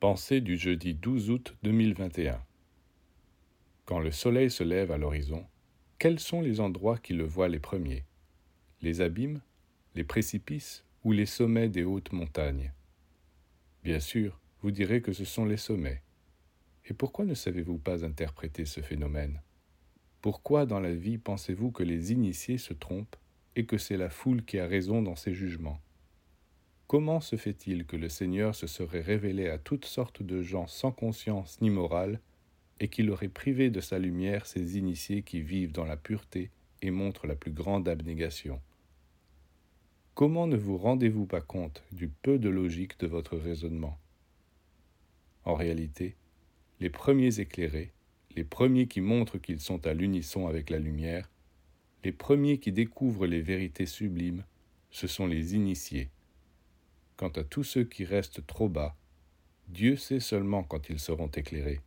Pensée du jeudi 12 août 2021 Quand le soleil se lève à l'horizon, quels sont les endroits qui le voient les premiers? Les abîmes, les précipices ou les sommets des hautes montagnes? Bien sûr, vous direz que ce sont les sommets. Et pourquoi ne savez-vous pas interpréter ce phénomène? Pourquoi dans la vie pensez-vous que les initiés se trompent et que c'est la foule qui a raison dans ses jugements? Comment se fait-il que le Seigneur se serait révélé à toutes sortes de gens sans conscience ni morale, et qu'il aurait privé de sa lumière ces initiés qui vivent dans la pureté et montrent la plus grande abnégation? Comment ne vous rendez-vous pas compte du peu de logique de votre raisonnement? En réalité, les premiers éclairés, les premiers qui montrent qu'ils sont à l'unisson avec la lumière, les premiers qui découvrent les vérités sublimes, ce sont les initiés. Quant à tous ceux qui restent trop bas, Dieu sait seulement quand ils seront éclairés.